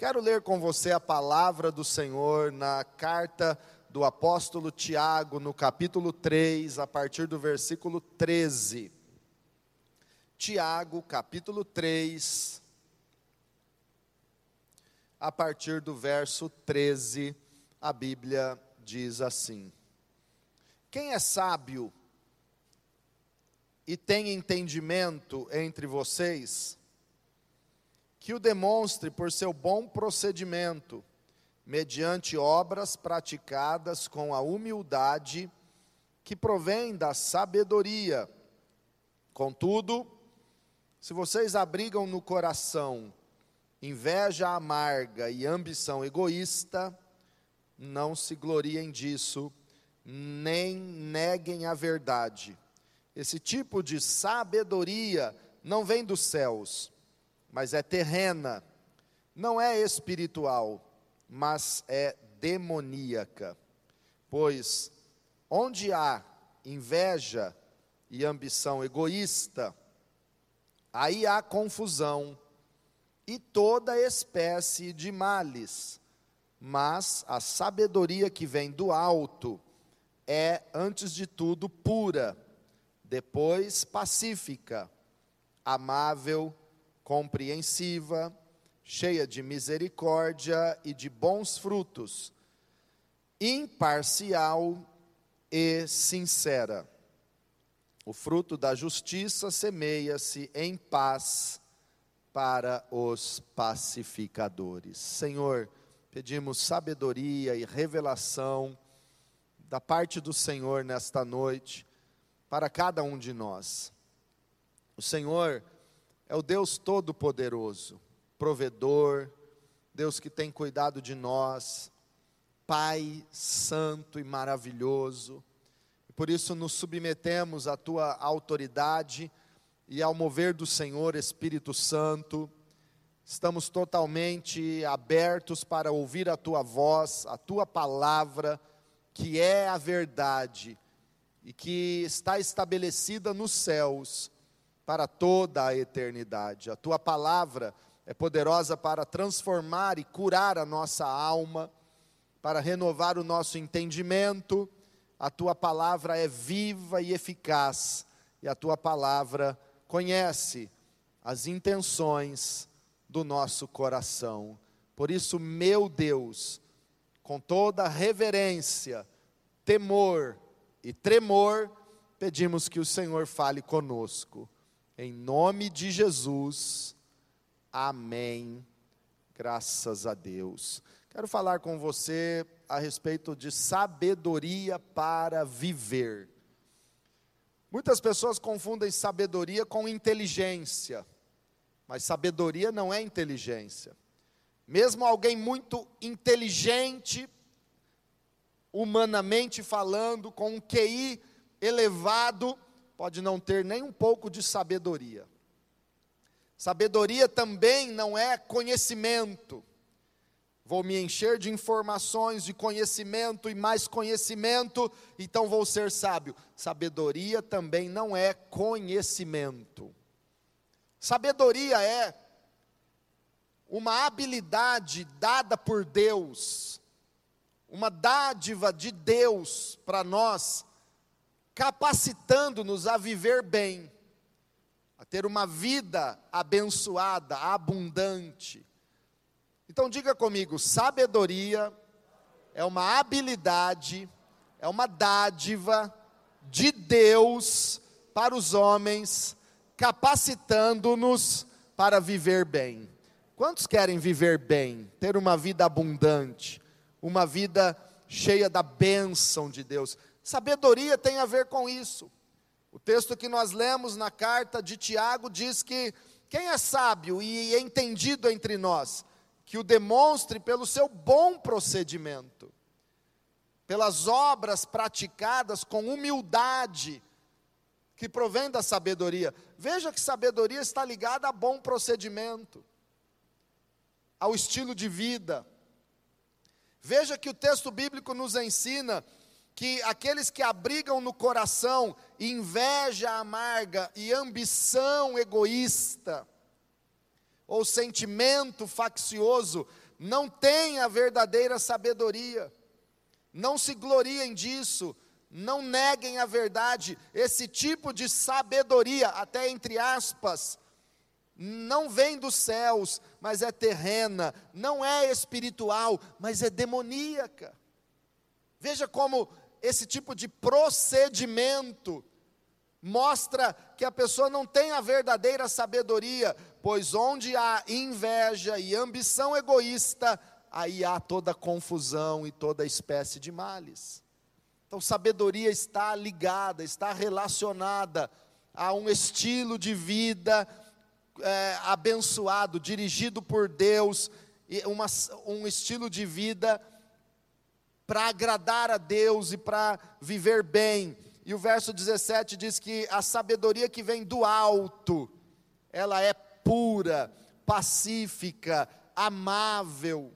Quero ler com você a palavra do Senhor na carta do apóstolo Tiago, no capítulo 3, a partir do versículo 13. Tiago, capítulo 3, a partir do verso 13, a Bíblia diz assim: Quem é sábio e tem entendimento entre vocês, que o demonstre por seu bom procedimento, mediante obras praticadas com a humildade que provém da sabedoria. Contudo, se vocês abrigam no coração inveja amarga e ambição egoísta, não se gloriem disso, nem neguem a verdade. Esse tipo de sabedoria não vem dos céus, mas é terrena, não é espiritual, mas é demoníaca. Pois onde há inveja e ambição egoísta, aí há confusão e toda espécie de males. Mas a sabedoria que vem do alto é, antes de tudo, pura, depois pacífica, amável, compreensiva, cheia de misericórdia e de bons frutos, imparcial e sincera. O fruto da justiça semeia-se em paz para os pacificadores. Senhor, pedimos sabedoria e revelação da parte do Senhor nesta noite para cada um de nós. O Senhor é o Deus Todo-Poderoso, provedor, Deus que tem cuidado de nós, Pai Santo e maravilhoso. E por isso nos submetemos à tua autoridade e ao mover do Senhor Espírito Santo. Estamos totalmente abertos para ouvir a tua voz, a tua palavra, que é a verdade e que está estabelecida nos céus para toda a eternidade. A tua palavra é poderosa para transformar e curar a nossa alma, para renovar o nosso entendimento. A tua palavra é viva e eficaz, e a tua palavra conhece as intenções do nosso coração. Por isso, meu Deus, com toda reverência, temor e tremor, pedimos que o Senhor fale conosco. Em nome de Jesus, amém. Graças a Deus. Quero falar com você a respeito de sabedoria para viver. Muitas pessoas confundem sabedoria com inteligência, mas sabedoria não é inteligência. Mesmo alguém muito inteligente humanamente falando, com um QI elevado, pode não ter nem um pouco de sabedoria. Sabedoria também não é conhecimento. Vou me encher de informações, de conhecimento e mais conhecimento, então vou ser sábio. Sabedoria também não é conhecimento. Sabedoria é uma habilidade dada por Deus uma dádiva de Deus para nós, capacitando-nos a viver bem, a ter uma vida abençoada, abundante. Então diga comigo: sabedoria é uma habilidade, é uma dádiva de Deus para os homens, capacitando-nos para viver bem. Quantos querem viver bem, ter uma vida abundante? uma vida cheia da bênção de Deus. Sabedoria tem a ver com isso. O texto que nós lemos na carta de Tiago diz que quem é sábio e entendido entre nós, que o demonstre pelo seu bom procedimento, pelas obras praticadas com humildade, que provém da sabedoria. Veja que sabedoria está ligada a bom procedimento, ao estilo de vida, Veja que o texto bíblico nos ensina que aqueles que abrigam no coração inveja amarga e ambição egoísta, ou sentimento faccioso, não têm a verdadeira sabedoria. Não se gloriem disso, não neguem a verdade. Esse tipo de sabedoria, até entre aspas, não vem dos céus, mas é terrena, não é espiritual, mas é demoníaca. Veja como esse tipo de procedimento mostra que a pessoa não tem a verdadeira sabedoria, pois onde há inveja e ambição egoísta, aí há toda confusão e toda espécie de males. Então, sabedoria está ligada, está relacionada a um estilo de vida é, abençoado, dirigido por Deus, uma, um estilo de vida para agradar a Deus e para viver bem. E o verso 17 diz que a sabedoria que vem do alto, ela é pura, pacífica, amável,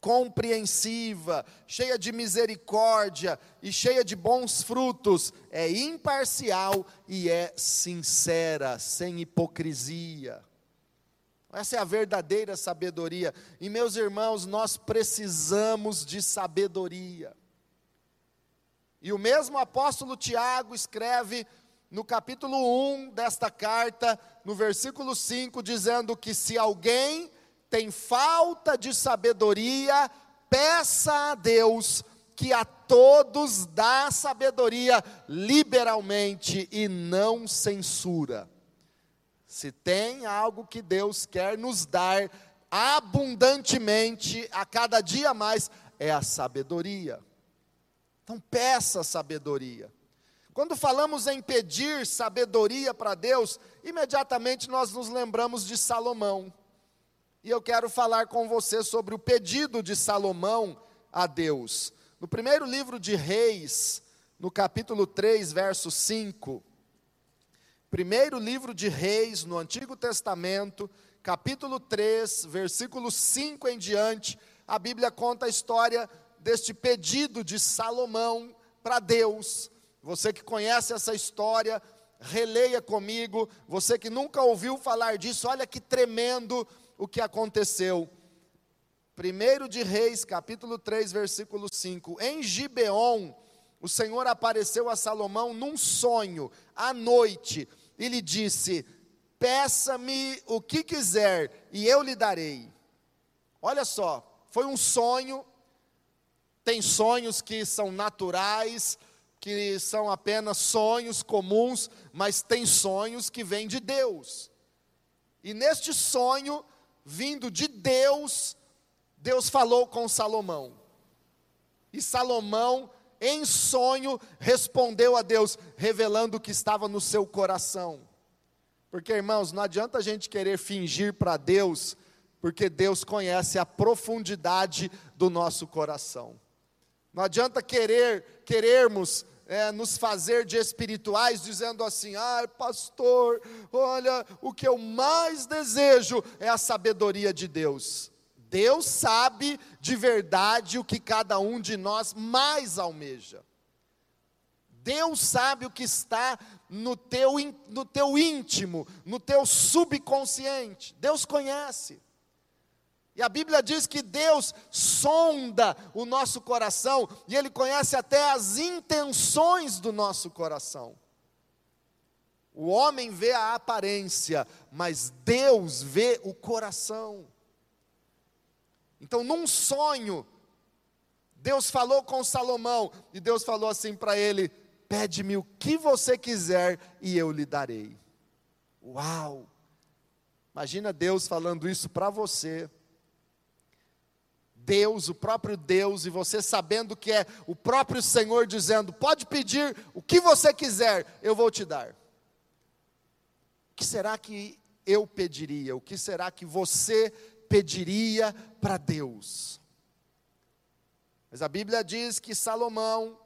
compreensiva, cheia de misericórdia e cheia de bons frutos, é imparcial e é sincera, sem hipocrisia. Essa é a verdadeira sabedoria. E meus irmãos, nós precisamos de sabedoria. E o mesmo apóstolo Tiago escreve no capítulo 1 desta carta, no versículo 5, dizendo que se alguém tem falta de sabedoria, peça a Deus que a todos dá sabedoria liberalmente e não censura. Se tem algo que Deus quer nos dar abundantemente, a cada dia mais, é a sabedoria. Então, peça sabedoria. Quando falamos em pedir sabedoria para Deus, imediatamente nós nos lembramos de Salomão. E eu quero falar com você sobre o pedido de Salomão a Deus. No primeiro livro de Reis, no capítulo 3, verso 5. Primeiro livro de Reis, no Antigo Testamento, capítulo 3, versículo 5 em diante, a Bíblia conta a história deste pedido de Salomão para Deus. Você que conhece essa história, releia comigo. Você que nunca ouviu falar disso, olha que tremendo o que aconteceu. 1 de Reis, capítulo 3, versículo 5. Em Gibeon, o Senhor apareceu a Salomão num sonho, à noite, e lhe disse: Peça-me o que quiser, e eu lhe darei. Olha só, foi um sonho. Tem sonhos que são naturais, que são apenas sonhos comuns, mas tem sonhos que vêm de Deus. E neste sonho, vindo de Deus, Deus falou com Salomão. E Salomão, em sonho, respondeu a Deus, revelando o que estava no seu coração. Porque, irmãos, não adianta a gente querer fingir para Deus, porque Deus conhece a profundidade do nosso coração. Não adianta querer querermos é, nos fazer de espirituais, dizendo assim: ah, pastor, olha, o que eu mais desejo é a sabedoria de Deus. Deus sabe de verdade o que cada um de nós mais almeja. Deus sabe o que está no teu, no teu íntimo, no teu subconsciente. Deus conhece. E a Bíblia diz que Deus sonda o nosso coração e Ele conhece até as intenções do nosso coração. O homem vê a aparência, mas Deus vê o coração. Então, num sonho, Deus falou com Salomão e Deus falou assim para ele: Pede-me o que você quiser e eu lhe darei. Uau! Imagina Deus falando isso para você. Deus, o próprio Deus, e você sabendo que é o próprio Senhor dizendo: pode pedir o que você quiser, eu vou te dar. O que será que eu pediria? O que será que você pediria para Deus? Mas a Bíblia diz que Salomão,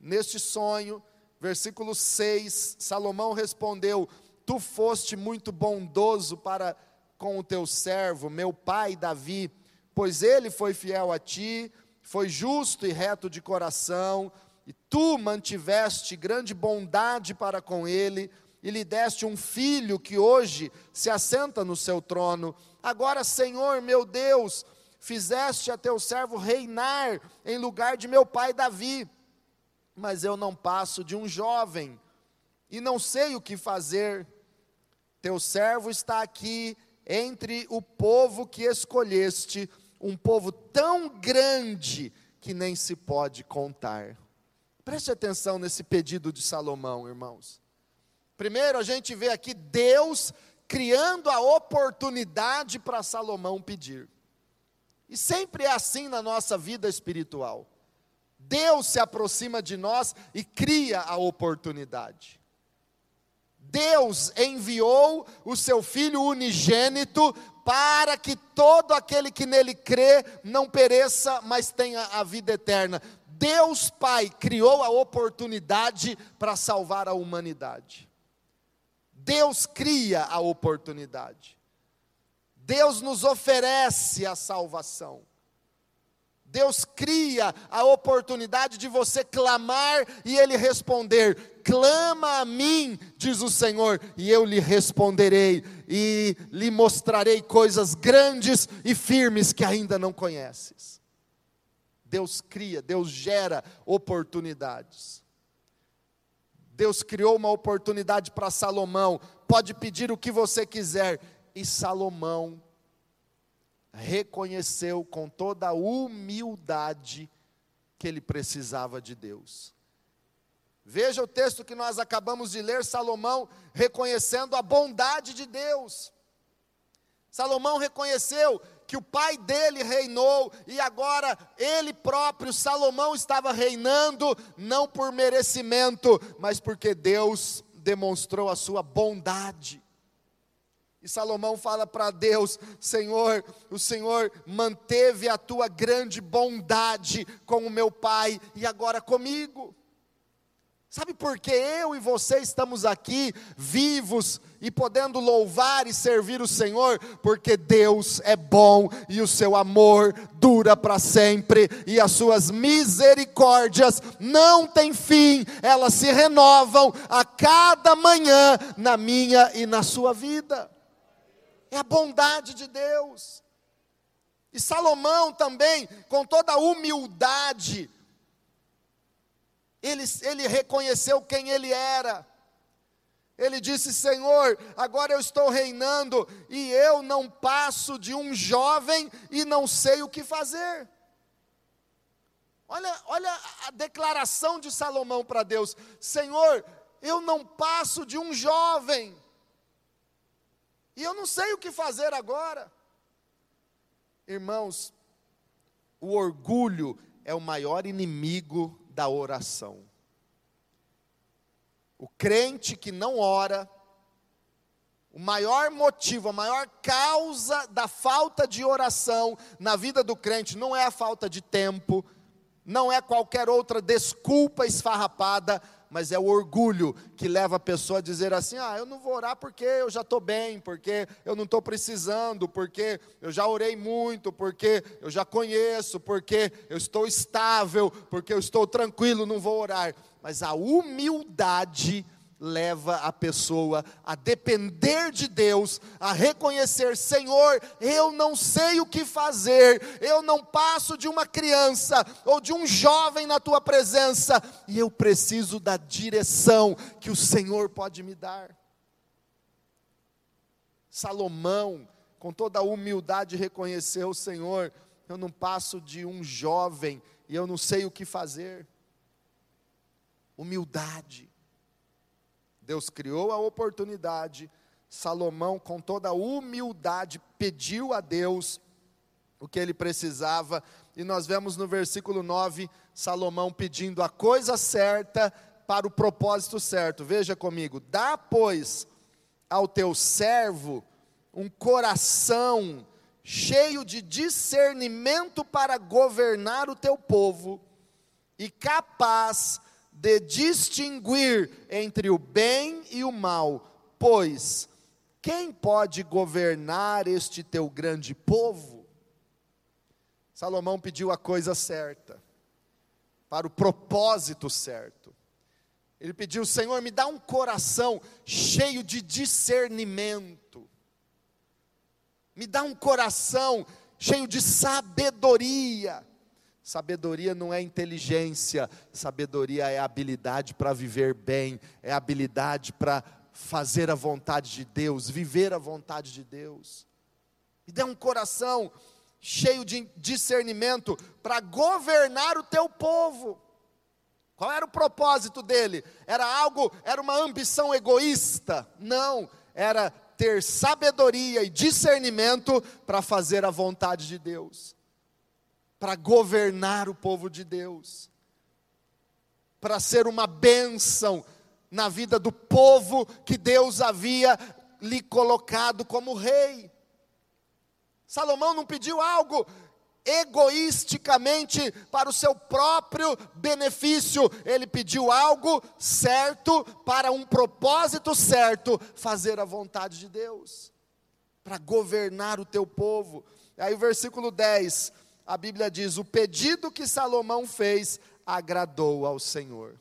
neste sonho, versículo 6, Salomão respondeu: Tu foste muito bondoso para com o teu servo, meu pai Davi pois ele foi fiel a ti, foi justo e reto de coração, e tu mantiveste grande bondade para com ele, e lhe deste um filho que hoje se assenta no seu trono. Agora, Senhor meu Deus, fizeste a teu servo reinar em lugar de meu pai Davi. Mas eu não passo de um jovem e não sei o que fazer. Teu servo está aqui entre o povo que escolheste, um povo tão grande que nem se pode contar. Preste atenção nesse pedido de Salomão, irmãos. Primeiro, a gente vê aqui Deus criando a oportunidade para Salomão pedir. E sempre é assim na nossa vida espiritual. Deus se aproxima de nós e cria a oportunidade. Deus enviou o seu Filho unigênito para que todo aquele que nele crê não pereça, mas tenha a vida eterna. Deus Pai criou a oportunidade para salvar a humanidade. Deus cria a oportunidade. Deus nos oferece a salvação. Deus cria a oportunidade de você clamar e Ele responder: clama a mim, diz o Senhor, e eu lhe responderei, e lhe mostrarei coisas grandes e firmes que ainda não conheces. Deus cria, Deus gera oportunidades. Deus criou uma oportunidade para Salomão, pode pedir o que você quiser, e Salomão reconheceu com toda a humildade que ele precisava de Deus. Veja o texto que nós acabamos de ler, Salomão reconhecendo a bondade de Deus. Salomão reconheceu que o pai dele reinou e agora ele próprio, Salomão, estava reinando, não por merecimento, mas porque Deus demonstrou a sua bondade. E Salomão fala para Deus: Senhor, o Senhor manteve a tua grande bondade com o meu pai e agora comigo. Sabe por que eu e você estamos aqui vivos e podendo louvar e servir o Senhor? Porque Deus é bom e o seu amor dura para sempre e as suas misericórdias não têm fim, elas se renovam a cada manhã na minha e na sua vida é a bondade de Deus. E Salomão também, com toda a humildade, ele, ele reconheceu quem ele era. Ele disse: Senhor, agora eu estou reinando e eu não passo de um jovem e não sei o que fazer. Olha, olha a declaração de Salomão para Deus: Senhor, eu não passo de um jovem e eu não sei o que fazer agora. Irmãos, o orgulho é o maior inimigo da oração. O crente que não ora, o maior motivo, a maior causa da falta de oração na vida do crente não é a falta de tempo, não é qualquer outra desculpa esfarrapada, mas é o orgulho que leva a pessoa a dizer assim: ah, eu não vou orar porque eu já estou bem, porque eu não estou precisando, porque eu já orei muito, porque eu já conheço, porque eu estou estável, porque eu estou tranquilo, não vou orar. Mas a humildade leva a pessoa a depender de Deus, a reconhecer: Senhor, eu não sei o que fazer, eu não passo de uma criança ou de um jovem na tua presença, e eu preciso da direção que o Senhor pode me dar. Salomão, com toda a humildade, reconheceu: Senhor, eu não passo de um jovem e eu não sei o que fazer. Humildade. Deus criou a oportunidade, Salomão, com toda a humildade, pediu a Deus o que ele precisava, e nós vemos no versículo 9 Salomão pedindo a coisa certa para o propósito certo. Veja comigo: dá, pois, ao teu servo um coração cheio de discernimento para governar o teu povo e capaz de distinguir entre o bem e o mal, pois quem pode governar este teu grande povo? Salomão pediu a coisa certa, para o propósito certo. Ele pediu: Senhor, me dá um coração cheio de discernimento, me dá um coração cheio de sabedoria. Sabedoria não é inteligência, sabedoria é habilidade para viver bem, é habilidade para fazer a vontade de Deus, viver a vontade de Deus. Me dê um coração cheio de discernimento para governar o teu povo. Qual era o propósito dele? Era algo, era uma ambição egoísta? Não, era ter sabedoria e discernimento para fazer a vontade de Deus, para governar o povo de Deus, para ser uma bênção na vida do povo que Deus havia lhe colocado como rei. Salomão não pediu algo egoisticamente para o seu próprio benefício, ele pediu algo certo para um propósito certo, fazer a vontade de Deus, para governar o teu povo. Aí o versículo 10, a Bíblia diz: "O pedido que Salomão fez agradou ao Senhor".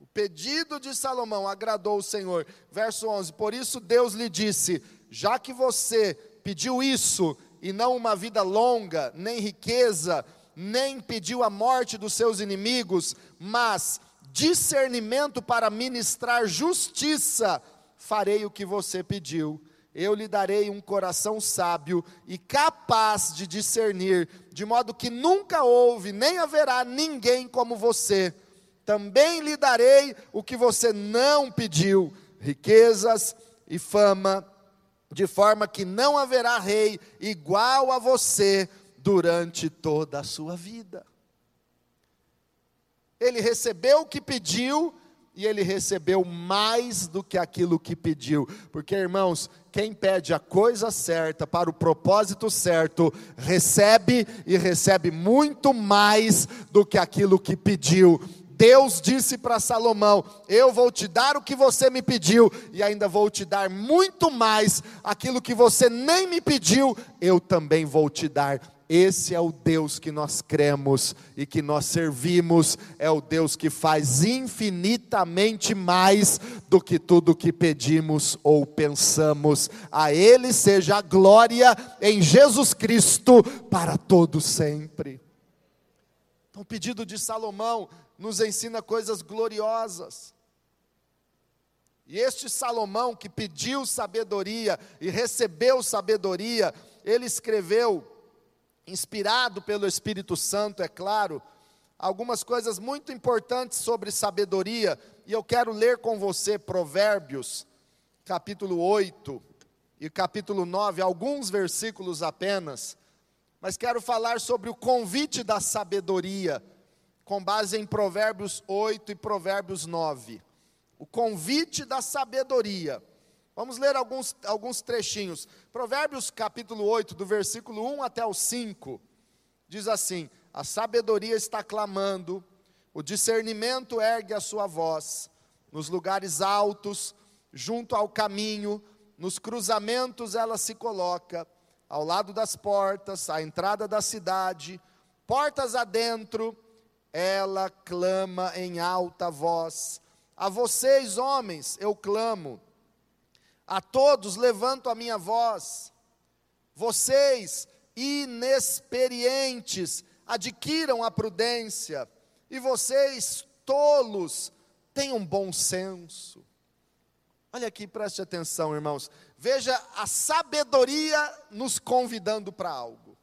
O pedido de Salomão agradou ao Senhor. Verso 11: Por isso Deus lhe disse: Já que você pediu isso, e não uma vida longa, nem riqueza, nem pediu a morte dos seus inimigos, mas discernimento para ministrar justiça, farei o que você pediu. Eu lhe darei um coração sábio e capaz de discernir, de modo que nunca houve, nem haverá ninguém como você. Também lhe darei o que você não pediu: riquezas e fama de forma que não haverá rei igual a você durante toda a sua vida. Ele recebeu o que pediu e ele recebeu mais do que aquilo que pediu, porque irmãos, quem pede a coisa certa para o propósito certo, recebe e recebe muito mais do que aquilo que pediu. Deus disse para Salomão: Eu vou te dar o que você me pediu, e ainda vou te dar muito mais, aquilo que você nem me pediu, eu também vou te dar. Esse é o Deus que nós cremos e que nós servimos, é o Deus que faz infinitamente mais do que tudo que pedimos ou pensamos. A Ele seja a glória em Jesus Cristo para todo sempre. Então, o pedido de Salomão nos ensina coisas gloriosas. E este Salomão que pediu sabedoria e recebeu sabedoria, ele escreveu, inspirado pelo Espírito Santo, é claro, algumas coisas muito importantes sobre sabedoria, e eu quero ler com você Provérbios, capítulo 8 e capítulo 9, alguns versículos apenas, mas quero falar sobre o convite da sabedoria com base em Provérbios 8 e Provérbios 9. O convite da sabedoria. Vamos ler alguns, alguns trechinhos. Provérbios capítulo 8, do versículo 1 até o 5, diz assim: A sabedoria está clamando, o discernimento ergue a sua voz, nos lugares altos, junto ao caminho, nos cruzamentos ela se coloca, ao lado das portas, à entrada da cidade, portas adentro, ela clama em alta voz. A vocês, homens, eu clamo. A todos levanto a minha voz. Vocês, inexperientes, adquiram a prudência. E vocês, tolos, tenham bom senso. Olha aqui, preste atenção, irmãos. Veja a sabedoria nos convidando para algo.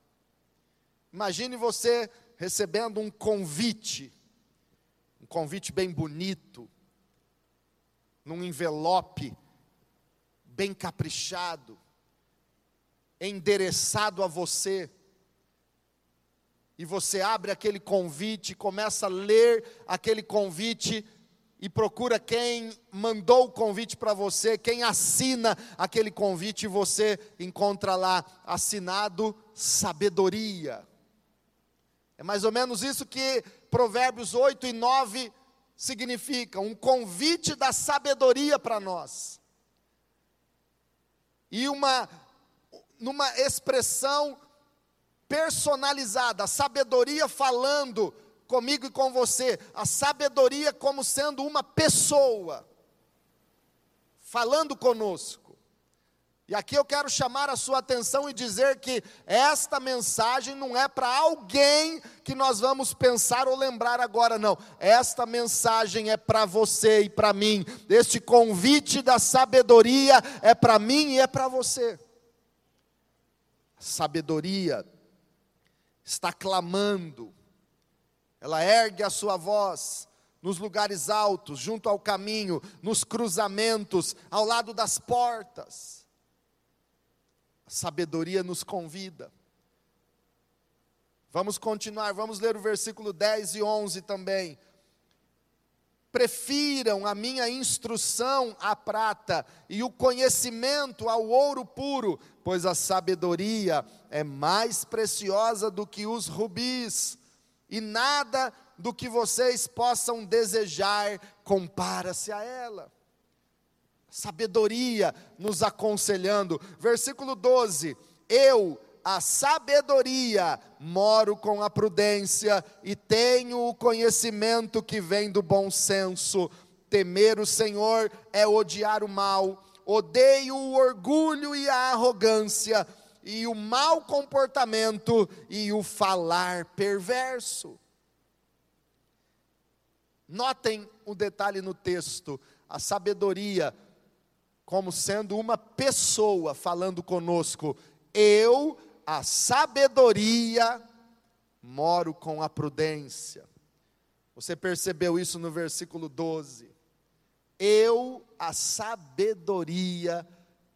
Imagine você recebendo um convite, um convite bem bonito, num envelope bem caprichado, endereçado a você. E você abre aquele convite, começa a ler aquele convite e procura quem mandou o convite para você, quem assina aquele convite, e você encontra lá assinado sabedoria. É mais ou menos isso que Provérbios 8 e 9 significam, um convite da sabedoria para nós. E uma numa expressão personalizada, a sabedoria falando comigo e com você a sabedoria como sendo uma pessoa, falando conosco. E aqui eu quero chamar a sua atenção e dizer que esta mensagem não é para alguém que nós vamos pensar ou lembrar agora, não. Esta mensagem é para você e para mim. Este convite da sabedoria é para mim e é para você. sabedoria está clamando, ela ergue a sua voz nos lugares altos, junto ao caminho, nos cruzamentos, ao lado das portas sabedoria nos convida. Vamos continuar, vamos ler o versículo 10 e 11 também. Prefiram a minha instrução à prata e o conhecimento ao ouro puro, pois a sabedoria é mais preciosa do que os rubis, e nada do que vocês possam desejar compara-se a ela sabedoria nos aconselhando. Versículo 12: Eu, a sabedoria, moro com a prudência e tenho o conhecimento que vem do bom senso. Temer o Senhor é odiar o mal, odeio o orgulho e a arrogância, e o mau comportamento e o falar perverso. Notem o detalhe no texto: a sabedoria como sendo uma pessoa falando conosco. Eu, a sabedoria, moro com a prudência. Você percebeu isso no versículo 12? Eu, a sabedoria,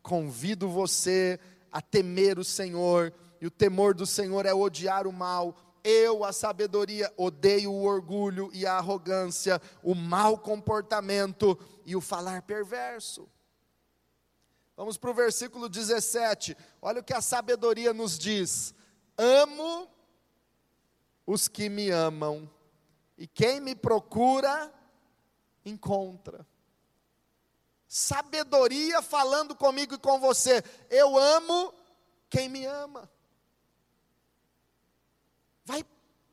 convido você a temer o Senhor, e o temor do Senhor é odiar o mal. Eu, a sabedoria, odeio o orgulho e a arrogância, o mau comportamento e o falar perverso. Vamos para o versículo 17. Olha o que a sabedoria nos diz: Amo os que me amam, e quem me procura, encontra. Sabedoria falando comigo e com você. Eu amo quem me ama. Vai,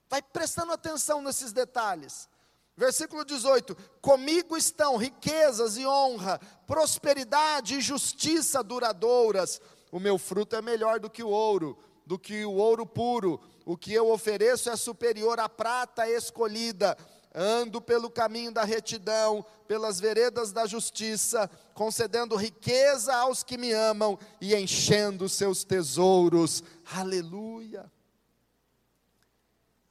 vai prestando atenção nesses detalhes. Versículo 18: Comigo estão riquezas e honra, prosperidade e justiça duradouras. O meu fruto é melhor do que o ouro, do que o ouro puro. O que eu ofereço é superior à prata escolhida. Ando pelo caminho da retidão, pelas veredas da justiça, concedendo riqueza aos que me amam e enchendo seus tesouros. Aleluia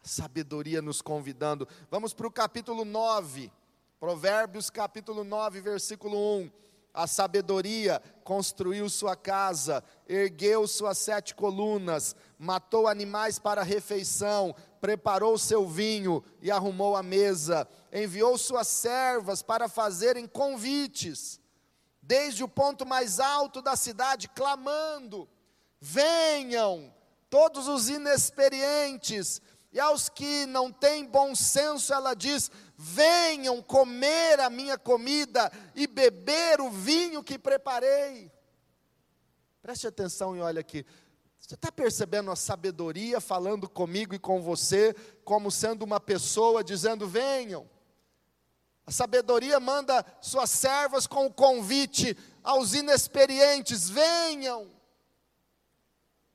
sabedoria nos convidando. Vamos para o capítulo 9, Provérbios capítulo 9, versículo 1. A sabedoria construiu sua casa, ergueu suas sete colunas, matou animais para refeição, preparou seu vinho e arrumou a mesa, enviou suas servas para fazerem convites, desde o ponto mais alto da cidade, clamando: Venham, todos os inexperientes, e aos que não têm bom senso, ela diz: venham comer a minha comida e beber o vinho que preparei. Preste atenção e olha aqui. Você está percebendo a sabedoria falando comigo e com você, como sendo uma pessoa dizendo: venham. A sabedoria manda suas servas com o convite aos inexperientes: venham.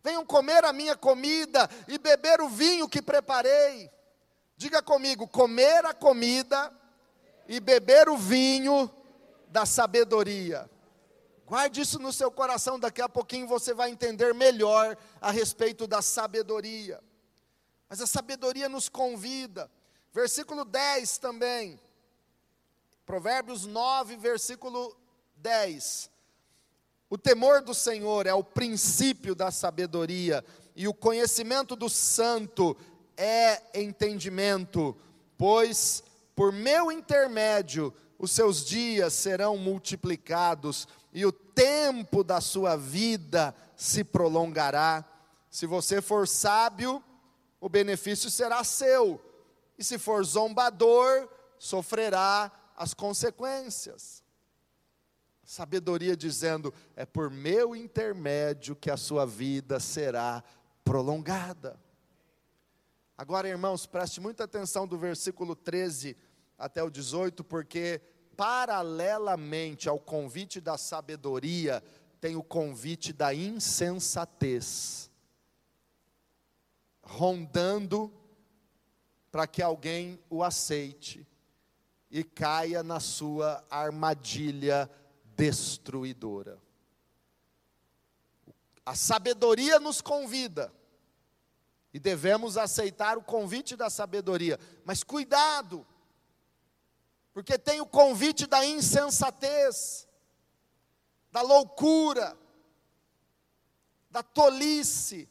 Venham comer a minha comida e beber o vinho que preparei. Diga comigo: comer a comida e beber o vinho da sabedoria. Guarde isso no seu coração, daqui a pouquinho você vai entender melhor a respeito da sabedoria. Mas a sabedoria nos convida. Versículo 10 também. Provérbios 9, versículo 10. O temor do Senhor é o princípio da sabedoria, e o conhecimento do santo é entendimento, pois por meu intermédio os seus dias serão multiplicados e o tempo da sua vida se prolongará. Se você for sábio, o benefício será seu, e se for zombador, sofrerá as consequências. Sabedoria dizendo: é por meu intermédio que a sua vida será prolongada. Agora, irmãos, preste muita atenção do versículo 13 até o 18, porque paralelamente ao convite da sabedoria, tem o convite da insensatez, rondando para que alguém o aceite e caia na sua armadilha destruidora. A sabedoria nos convida, e devemos aceitar o convite da sabedoria, mas cuidado, porque tem o convite da insensatez, da loucura, da tolice.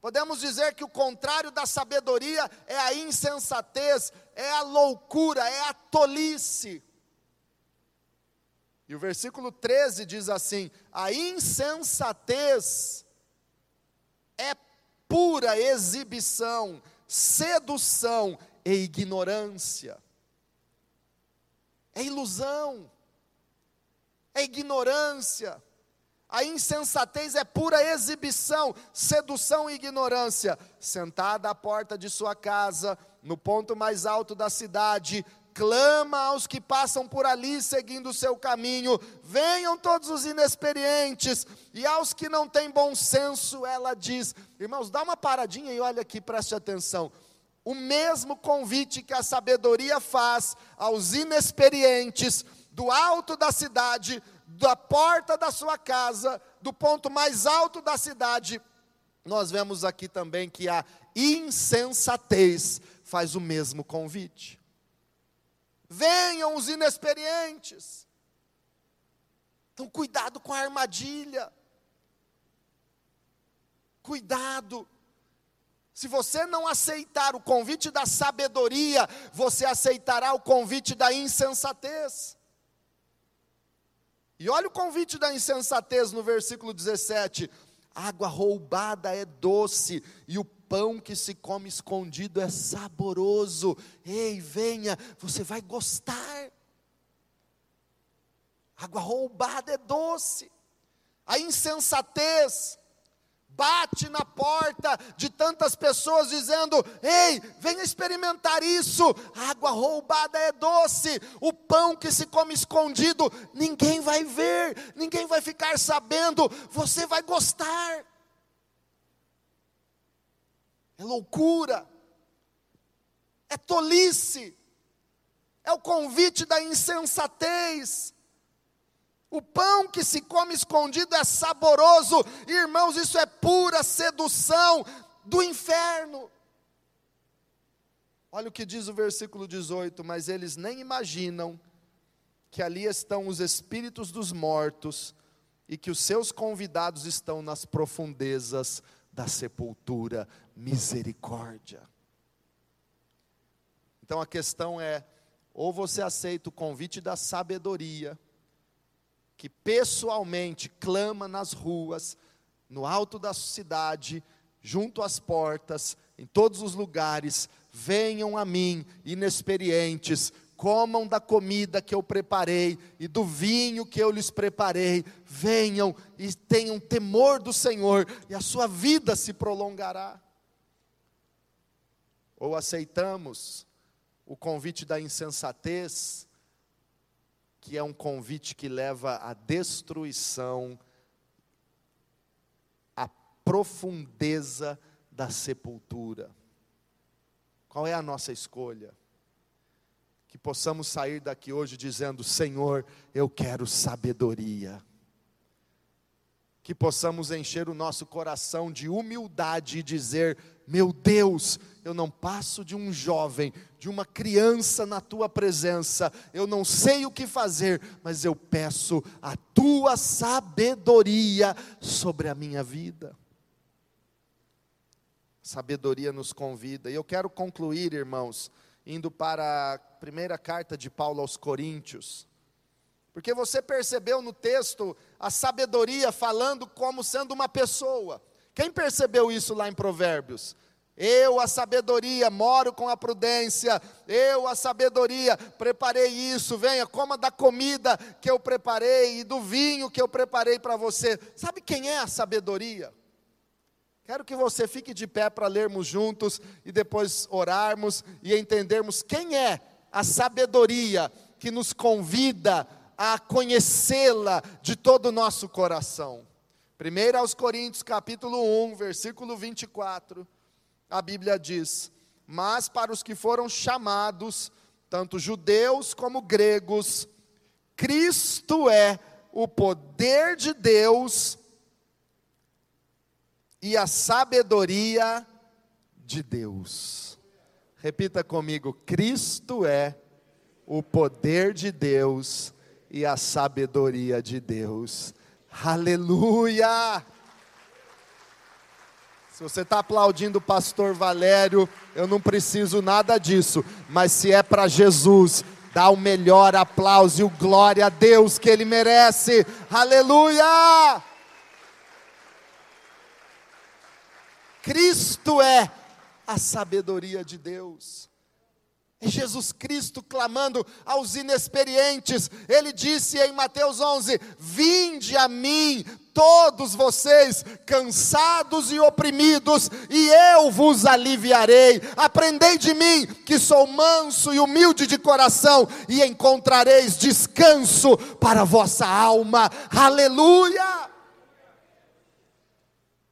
Podemos dizer que o contrário da sabedoria é a insensatez, é a loucura, é a tolice. E o versículo 13 diz assim: a insensatez é pura exibição, sedução e ignorância. É ilusão, é ignorância. A insensatez é pura exibição, sedução e ignorância. Sentada à porta de sua casa, no ponto mais alto da cidade, clama aos que passam por ali seguindo o seu caminho: venham todos os inexperientes, e aos que não têm bom senso, ela diz: irmãos, dá uma paradinha e olha aqui, preste atenção. O mesmo convite que a sabedoria faz aos inexperientes, do alto da cidade, da porta da sua casa, do ponto mais alto da cidade, nós vemos aqui também que a insensatez faz o mesmo convite. Venham os inexperientes. Então, cuidado com a armadilha. Cuidado. Se você não aceitar o convite da sabedoria, você aceitará o convite da insensatez. E olha o convite da insensatez no versículo 17: água roubada é doce, e o pão que se come escondido é saboroso. Ei, venha, você vai gostar. Água roubada é doce. A insensatez bate na porta de tantas pessoas dizendo: Ei, venha experimentar isso. Água roubada é doce, o pão que se come escondido, ninguém vai ver, ninguém vai ficar sabendo, você vai gostar. É loucura, é tolice, é o convite da insensatez. O pão que se come escondido é saboroso, irmãos, isso é pura sedução do inferno. Olha o que diz o versículo 18: Mas eles nem imaginam que ali estão os espíritos dos mortos e que os seus convidados estão nas profundezas da sepultura. Misericórdia. Então a questão é: ou você aceita o convite da sabedoria, que pessoalmente clama nas ruas, no alto da cidade, junto às portas, em todos os lugares, venham a mim, inexperientes, comam da comida que eu preparei e do vinho que eu lhes preparei, venham e tenham temor do Senhor, e a sua vida se prolongará. Ou aceitamos o convite da insensatez, que é um convite que leva à destruição, à profundeza da sepultura. Qual é a nossa escolha? Que possamos sair daqui hoje dizendo: Senhor, eu quero sabedoria. Que possamos encher o nosso coração de humildade e dizer: Meu Deus, eu não passo de um jovem, de uma criança na tua presença, eu não sei o que fazer, mas eu peço a tua sabedoria sobre a minha vida. Sabedoria nos convida, e eu quero concluir, irmãos, indo para a primeira carta de Paulo aos Coríntios, porque você percebeu no texto a sabedoria falando como sendo uma pessoa. Quem percebeu isso lá em Provérbios? Eu, a sabedoria, moro com a prudência. Eu, a sabedoria, preparei isso. Venha, coma da comida que eu preparei e do vinho que eu preparei para você. Sabe quem é a sabedoria? Quero que você fique de pé para lermos juntos e depois orarmos e entendermos quem é a sabedoria que nos convida a conhecê-la de todo o nosso coração. 1 aos Coríntios, capítulo 1, versículo 24, a Bíblia diz: Mas para os que foram chamados, tanto judeus como gregos, Cristo é o poder de Deus e a sabedoria de Deus. Repita comigo: Cristo é o poder de Deus e a sabedoria de Deus. Aleluia! Se você está aplaudindo o pastor Valério, eu não preciso nada disso, mas se é para Jesus, dá o melhor aplauso e o glória a Deus que ele merece. Aleluia! Cristo é a sabedoria de Deus. É Jesus Cristo clamando aos inexperientes. Ele disse em Mateus 11: Vinde a mim, todos vocês cansados e oprimidos, e eu vos aliviarei. Aprendei de mim, que sou manso e humilde de coração, e encontrareis descanso para a vossa alma. Aleluia!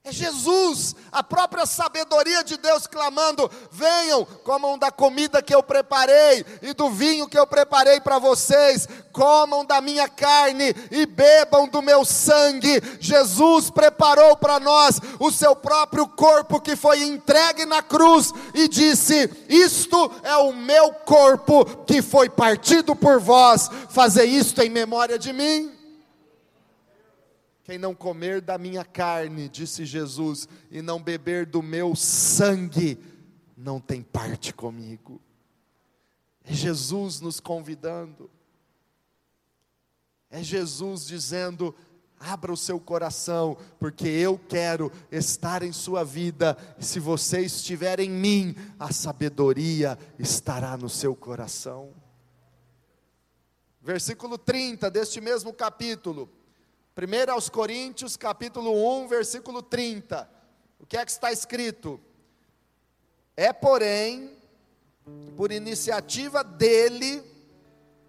É Jesus, a própria sabedoria de Deus clamando: venham, comam da comida que eu preparei e do vinho que eu preparei para vocês, comam da minha carne e bebam do meu sangue. Jesus preparou para nós o seu próprio corpo que foi entregue na cruz e disse: Isto é o meu corpo que foi partido por vós, fazer isto em memória de mim. Quem não comer da minha carne, disse Jesus, e não beber do meu sangue, não tem parte comigo. É Jesus nos convidando. É Jesus dizendo: abra o seu coração, porque eu quero estar em sua vida, e se você estiver em mim, a sabedoria estará no seu coração. Versículo 30 deste mesmo capítulo. 1 aos Coríntios, capítulo 1, versículo 30. O que é que está escrito? É, porém, por iniciativa dele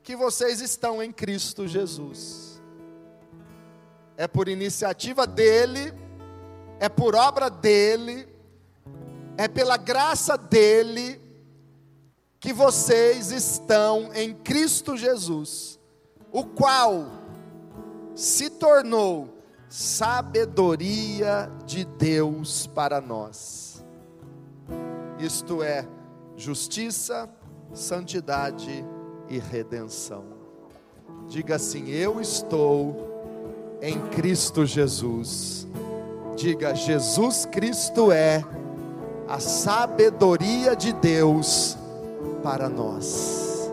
que vocês estão em Cristo Jesus. É por iniciativa dele, é por obra dele, é pela graça dele que vocês estão em Cristo Jesus, o qual se tornou sabedoria de Deus para nós. Isto é, justiça, santidade e redenção. Diga assim: Eu estou em Cristo Jesus. Diga: Jesus Cristo é a sabedoria de Deus para nós.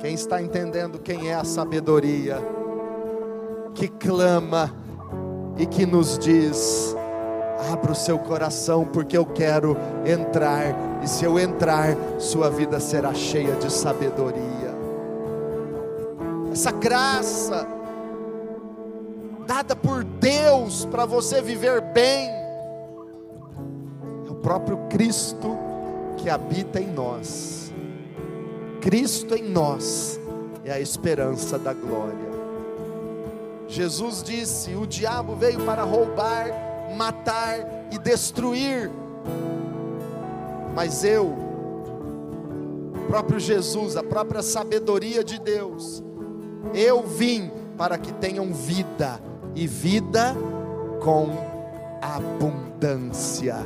Quem está entendendo quem é a sabedoria? Que clama e que nos diz: abra o seu coração, porque eu quero entrar, e se eu entrar, sua vida será cheia de sabedoria. Essa graça, dada por Deus para você viver bem, é o próprio Cristo que habita em nós. Cristo em nós é a esperança da glória. Jesus disse: O diabo veio para roubar, matar e destruir, mas eu, o próprio Jesus, a própria sabedoria de Deus, eu vim para que tenham vida e vida com abundância.